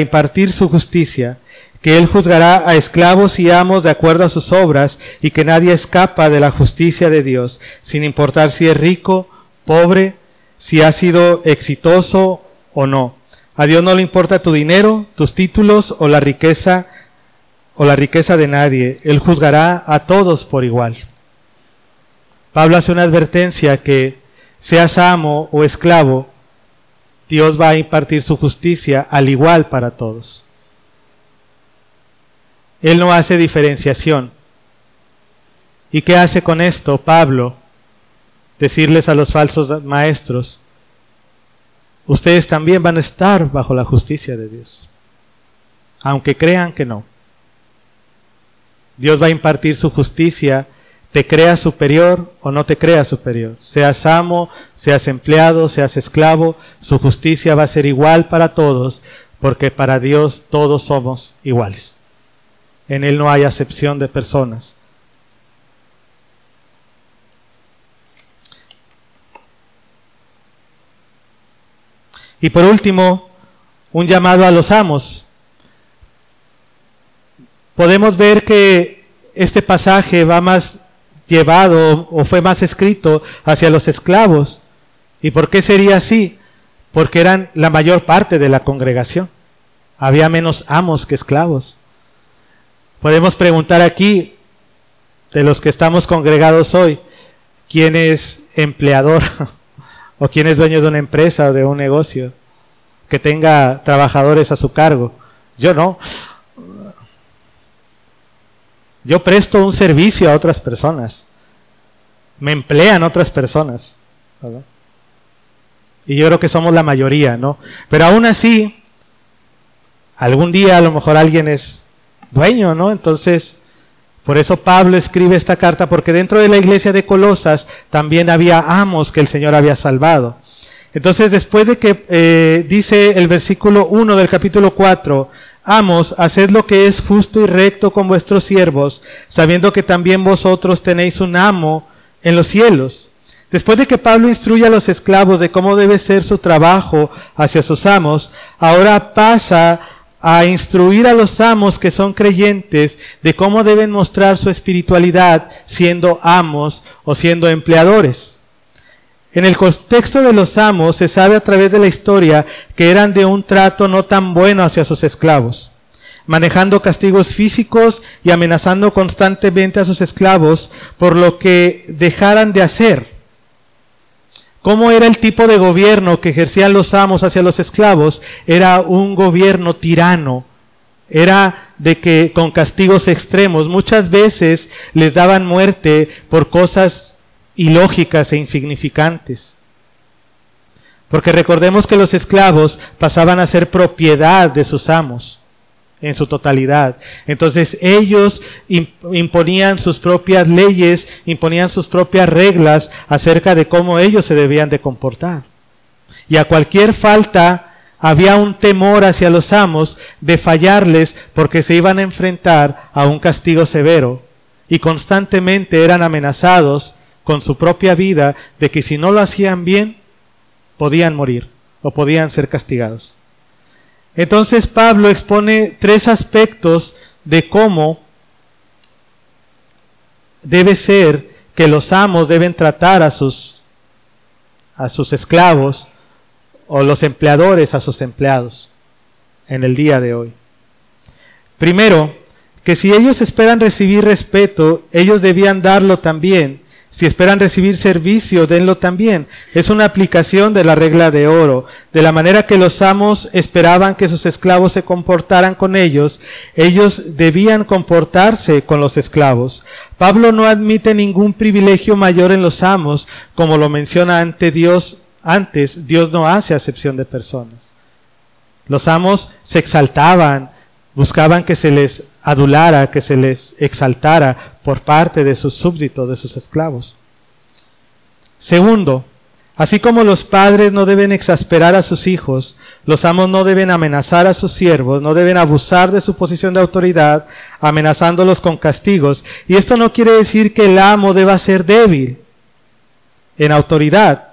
impartir, su justicia, que Él juzgará a esclavos y amos de acuerdo a sus obras y que nadie escapa de la justicia de Dios, sin importar si es rico, pobre, si ha sido exitoso o no. A Dios no le importa tu dinero, tus títulos o la riqueza o la riqueza de nadie. Él juzgará a todos por igual. Pablo hace una advertencia que seas amo o esclavo, Dios va a impartir su justicia al igual para todos. Él no hace diferenciación. ¿Y qué hace con esto Pablo? Decirles a los falsos maestros, ustedes también van a estar bajo la justicia de Dios, aunque crean que no. Dios va a impartir su justicia te creas superior o no te creas superior. Seas amo, seas empleado, seas esclavo, su justicia va a ser igual para todos, porque para Dios todos somos iguales. En Él no hay acepción de personas. Y por último, un llamado a los amos. Podemos ver que este pasaje va más llevado o fue más escrito hacia los esclavos. ¿Y por qué sería así? Porque eran la mayor parte de la congregación. Había menos amos que esclavos. Podemos preguntar aquí, de los que estamos congregados hoy, ¿quién es empleador? ¿O quién es dueño de una empresa o de un negocio? Que tenga trabajadores a su cargo. Yo no. Yo presto un servicio a otras personas. Me emplean otras personas. Y yo creo que somos la mayoría, ¿no? Pero aún así, algún día a lo mejor alguien es dueño, ¿no? Entonces, por eso Pablo escribe esta carta, porque dentro de la iglesia de Colosas también había amos que el Señor había salvado. Entonces, después de que eh, dice el versículo 1 del capítulo 4, Amos, haced lo que es justo y recto con vuestros siervos, sabiendo que también vosotros tenéis un amo en los cielos. Después de que Pablo instruye a los esclavos de cómo debe ser su trabajo hacia sus amos, ahora pasa a instruir a los amos que son creyentes de cómo deben mostrar su espiritualidad siendo amos o siendo empleadores. En el contexto de los amos se sabe a través de la historia que eran de un trato no tan bueno hacia sus esclavos, manejando castigos físicos y amenazando constantemente a sus esclavos por lo que dejaran de hacer. ¿Cómo era el tipo de gobierno que ejercían los amos hacia los esclavos? Era un gobierno tirano. Era de que con castigos extremos muchas veces les daban muerte por cosas ilógicas e insignificantes. Porque recordemos que los esclavos pasaban a ser propiedad de sus amos en su totalidad. Entonces ellos imponían sus propias leyes, imponían sus propias reglas acerca de cómo ellos se debían de comportar. Y a cualquier falta había un temor hacia los amos de fallarles porque se iban a enfrentar a un castigo severo y constantemente eran amenazados con su propia vida de que si no lo hacían bien, podían morir o podían ser castigados. Entonces Pablo expone tres aspectos de cómo debe ser que los amos deben tratar a sus, a sus esclavos o los empleadores a sus empleados en el día de hoy. Primero, que si ellos esperan recibir respeto, ellos debían darlo también si esperan recibir servicio, denlo también. Es una aplicación de la regla de oro. De la manera que los amos esperaban que sus esclavos se comportaran con ellos, ellos debían comportarse con los esclavos. Pablo no admite ningún privilegio mayor en los amos, como lo menciona ante Dios antes. Dios no hace acepción de personas. Los amos se exaltaban, buscaban que se les adulara, que se les exaltara por parte de sus súbditos, de sus esclavos. Segundo, así como los padres no deben exasperar a sus hijos, los amos no deben amenazar a sus siervos, no deben abusar de su posición de autoridad, amenazándolos con castigos. Y esto no quiere decir que el amo deba ser débil en autoridad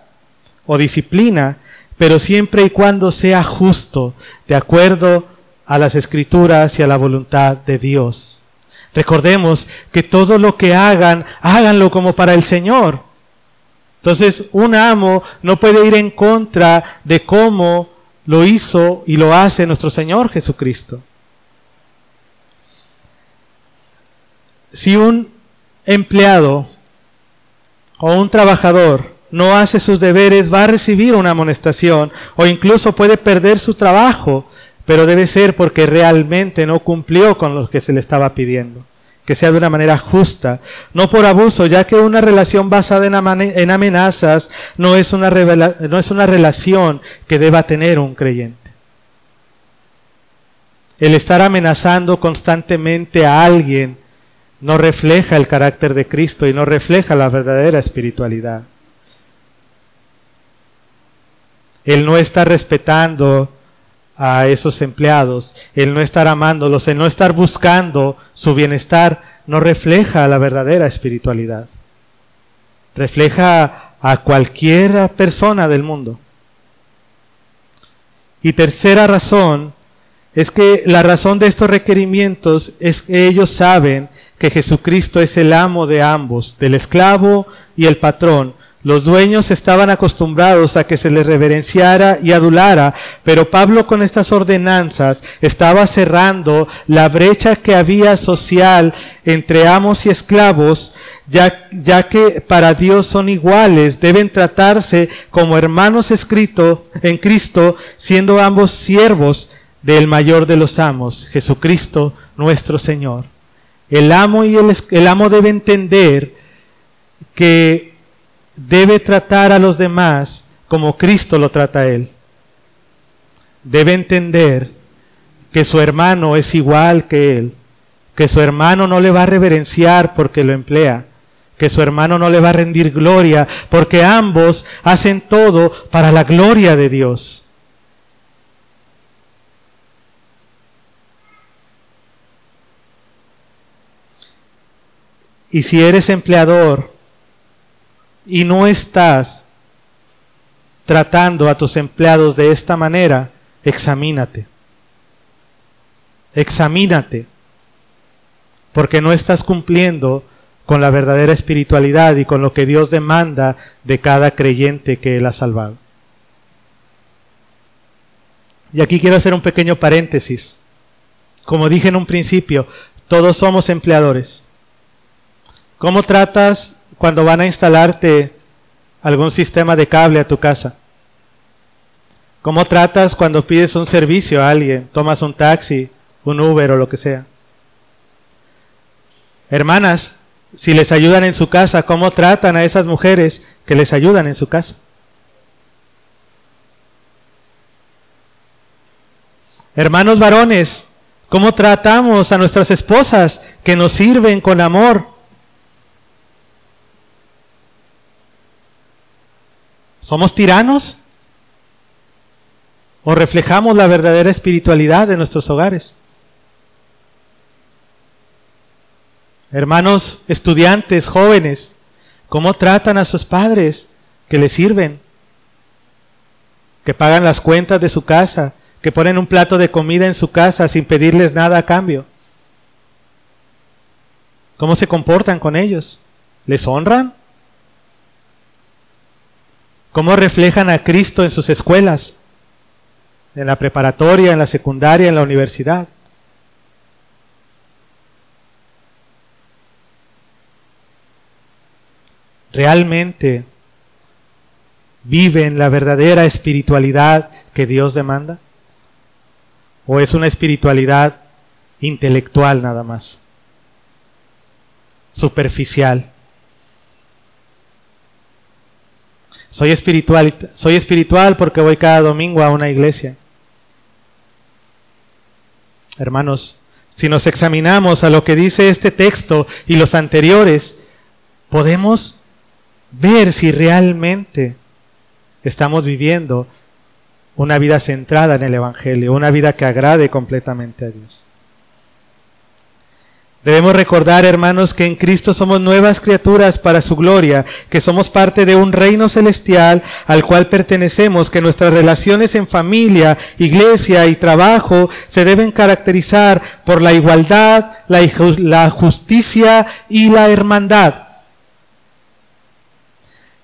o disciplina, pero siempre y cuando sea justo, de acuerdo las escrituras y a la voluntad de Dios. Recordemos que todo lo que hagan, háganlo como para el Señor. Entonces, un amo no puede ir en contra de cómo lo hizo y lo hace nuestro Señor Jesucristo. Si un empleado o un trabajador no hace sus deberes, va a recibir una amonestación o incluso puede perder su trabajo pero debe ser porque realmente no cumplió con lo que se le estaba pidiendo. Que sea de una manera justa, no por abuso, ya que una relación basada en amenazas no es una, no es una relación que deba tener un creyente. El estar amenazando constantemente a alguien no refleja el carácter de Cristo y no refleja la verdadera espiritualidad. El no está respetando a esos empleados, el no estar amándolos, el no estar buscando su bienestar, no refleja la verdadera espiritualidad. Refleja a cualquier persona del mundo. Y tercera razón es que la razón de estos requerimientos es que ellos saben que Jesucristo es el amo de ambos, del esclavo y el patrón, los dueños estaban acostumbrados a que se les reverenciara y adulara, pero Pablo con estas ordenanzas estaba cerrando la brecha que había social entre amos y esclavos, ya, ya que para Dios son iguales, deben tratarse como hermanos escritos en Cristo, siendo ambos siervos del mayor de los amos, Jesucristo nuestro Señor. El amo y el, el amo debe entender que debe tratar a los demás como Cristo lo trata a él. Debe entender que su hermano es igual que él, que su hermano no le va a reverenciar porque lo emplea, que su hermano no le va a rendir gloria porque ambos hacen todo para la gloria de Dios. Y si eres empleador, y no estás tratando a tus empleados de esta manera, examínate. examínate, porque no estás cumpliendo con la verdadera espiritualidad y con lo que Dios demanda de cada creyente que Él ha salvado. Y aquí quiero hacer un pequeño paréntesis. Como dije en un principio, todos somos empleadores. ¿Cómo tratas cuando van a instalarte algún sistema de cable a tu casa? ¿Cómo tratas cuando pides un servicio a alguien? Tomas un taxi, un Uber o lo que sea. Hermanas, si les ayudan en su casa, ¿cómo tratan a esas mujeres que les ayudan en su casa? Hermanos varones, ¿cómo tratamos a nuestras esposas que nos sirven con amor? ¿Somos tiranos? ¿O reflejamos la verdadera espiritualidad de nuestros hogares? Hermanos estudiantes, jóvenes, ¿cómo tratan a sus padres que les sirven? Que pagan las cuentas de su casa, que ponen un plato de comida en su casa sin pedirles nada a cambio. ¿Cómo se comportan con ellos? ¿Les honran? ¿Cómo reflejan a Cristo en sus escuelas? En la preparatoria, en la secundaria, en la universidad. ¿Realmente viven la verdadera espiritualidad que Dios demanda? ¿O es una espiritualidad intelectual nada más? Superficial. Soy espiritual, soy espiritual porque voy cada domingo a una iglesia. Hermanos, si nos examinamos a lo que dice este texto y los anteriores, podemos ver si realmente estamos viviendo una vida centrada en el Evangelio, una vida que agrade completamente a Dios. Debemos recordar, hermanos, que en Cristo somos nuevas criaturas para su gloria, que somos parte de un reino celestial al cual pertenecemos, que nuestras relaciones en familia, iglesia y trabajo se deben caracterizar por la igualdad, la, justicia y la hermandad.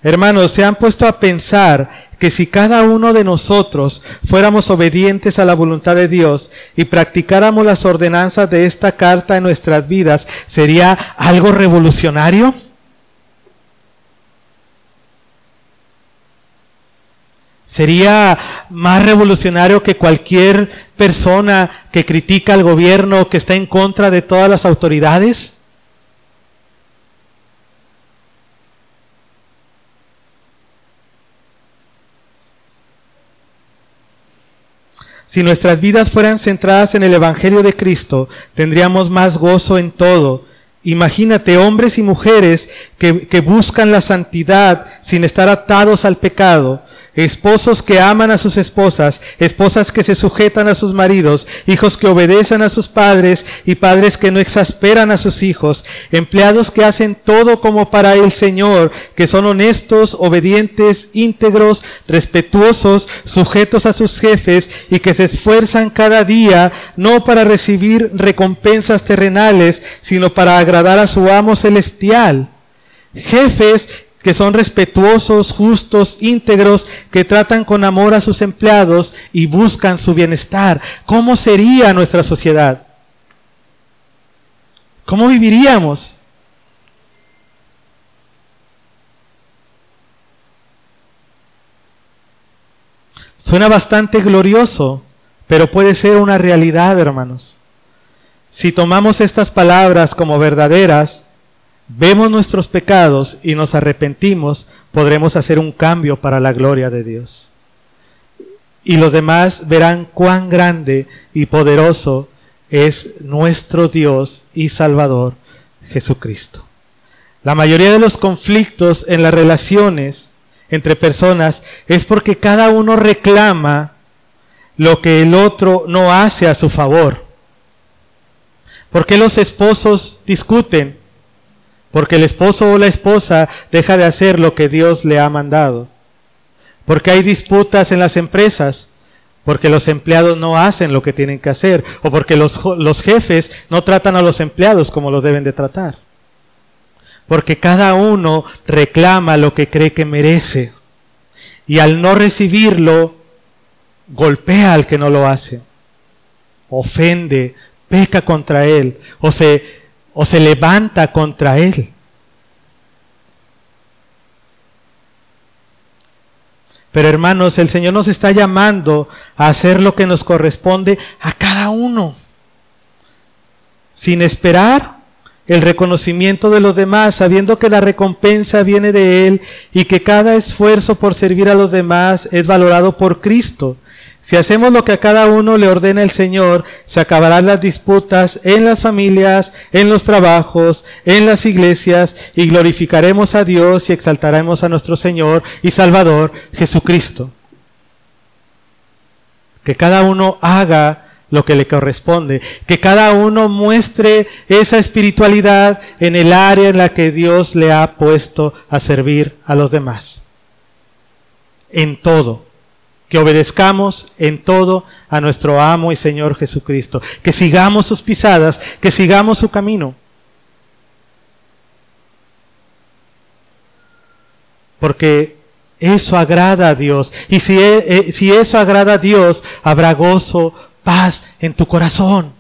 Hermanos, se han puesto a pensar que si cada uno de nosotros fuéramos obedientes a la voluntad de Dios y practicáramos las ordenanzas de esta carta en nuestras vidas, ¿sería algo revolucionario? ¿Sería más revolucionario que cualquier persona que critica al gobierno, que está en contra de todas las autoridades? Si nuestras vidas fueran centradas en el Evangelio de Cristo, tendríamos más gozo en todo. Imagínate hombres y mujeres que, buscan la santidad sin estar atados al pecado, esposos que aman a sus esposas, esposas que se sujetan a sus maridos, hijos que obedecen a sus padres y padres que no exasperan a sus hijos, empleados que hacen todo como para el Señor, que son honestos, obedientes, íntegros, respetuosos, sujetos a sus jefes y que se esfuerzan cada día no para recibir recompensas terrenales, sino para agradar a su amo celestial. Jefes que son respetuosos, justos, íntegros, que tratan con amor a sus empleados y buscan su bienestar. ¿Cómo sería nuestra sociedad? ¿Cómo viviríamos? Suena bastante glorioso, pero puede ser una realidad, hermanos. Si tomamos estas palabras como verdaderas, vemos nuestros pecados y nos arrepentimos, podremos hacer un cambio para la gloria de Dios. Y los demás verán cuán grande y poderoso es nuestro Dios y Salvador Jesucristo. La mayoría de los conflictos en las relaciones entre personas es porque cada uno reclama lo que el otro no hace a su favor. ¿Por qué los esposos discuten? Porque el esposo o la esposa deja de hacer lo que Dios le ha mandado. Porque hay disputas en las empresas. porque los empleados no hacen lo que tienen que hacer, o porque los, los jefes no tratan a los empleados como los deben de tratar. Porque cada uno reclama lo que cree que merece. Y al no recibirlo, golpea al que no lo hace. Ofende, peca contra él, o se, o se levanta contra él. Pero hermanos, el Señor nos está llamando a hacer lo que nos corresponde a cada uno. Sin esperar el reconocimiento de los demás, sabiendo que la recompensa viene de Él y que cada esfuerzo por servir a los demás es valorado por Cristo. Si hacemos lo que a cada uno le ordena el Señor, se acabarán las disputas en las familias, en los trabajos, en las iglesias, y glorificaremos a Dios y exaltaremos a nuestro Señor y Salvador Jesucristo. Que cada uno haga lo que le corresponde, que cada uno muestre esa espiritualidad en el área en la que Dios le ha puesto a servir a los demás. En todo que obedezcamos en todo a nuestro amo y Señor Jesucristo, que sigamos sus pisadas, que sigamos su camino. Porque eso agrada a Dios. Y si, e, eh, si eso agrada a Dios, habrá gozo, paz en tu corazón.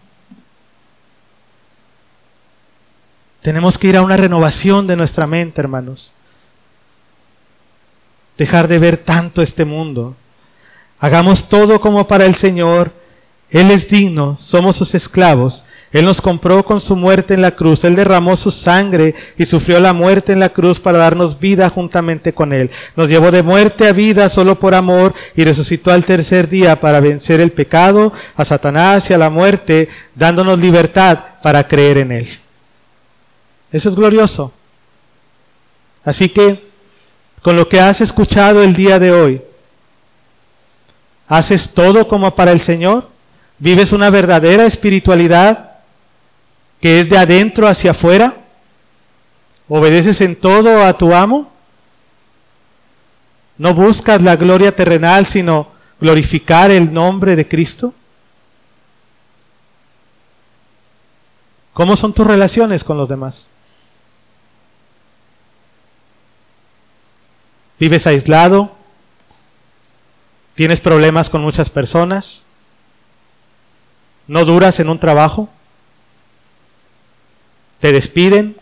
Tenemos que ir a una renovación de nuestra mente, hermanos. Dejar de ver tanto este mundo Hagamos todo como para el Señor. Él es digno, somos sus esclavos. Él nos compró con su muerte en la cruz. Él derramó su sangre y sufrió la muerte en la cruz para darnos vida juntamente con Él. Nos llevó de muerte a vida solo por amor y resucitó al tercer día para vencer el pecado, a Satanás y a la muerte, dándonos libertad para creer en Él. Eso es glorioso. Así que, con lo que has escuchado el día de hoy, ¿Haces todo como para el Señor? ¿Vives una verdadera espiritualidad que es de adentro hacia afuera? ¿Obedeces en todo a tu amo? ¿No buscas la gloria terrenal, sino glorificar el nombre de Cristo? ¿Cómo son tus relaciones con los demás? ¿Vives aislado? ¿Tienes problemas con muchas personas? ¿No duras en un trabajo? ¿Te despiden?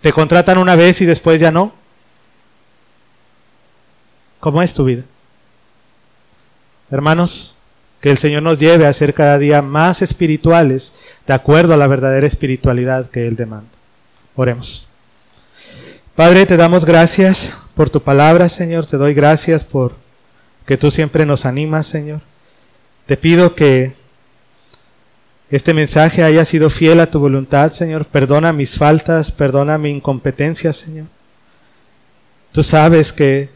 ¿Te contratan una vez y después ya no? ¿Cómo es tu vida? Hermanos, que el Señor nos lleve a ser cada día más espirituales de acuerdo a la verdadera espiritualidad que Él demanda. Oremos. Padre, te damos gracias por tu palabra, Señor. Te doy gracias por que tú siempre nos animas, Señor. Te pido que este mensaje haya sido fiel a tu voluntad, Señor. Perdona mis faltas, perdona mi incompetencia, Señor. Tú sabes que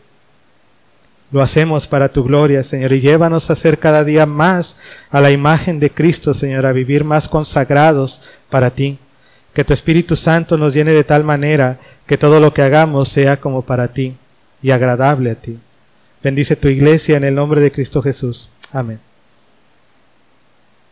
lo hacemos para tu gloria, Señor, y llévanos a ser cada día más a la imagen de Cristo, Señor, a vivir más consagrados para ti. Que tu Espíritu Santo nos llene de tal manera que todo lo que hagamos sea como para ti y agradable a ti. Bendice tu iglesia en el nombre de Cristo Jesús. Amén.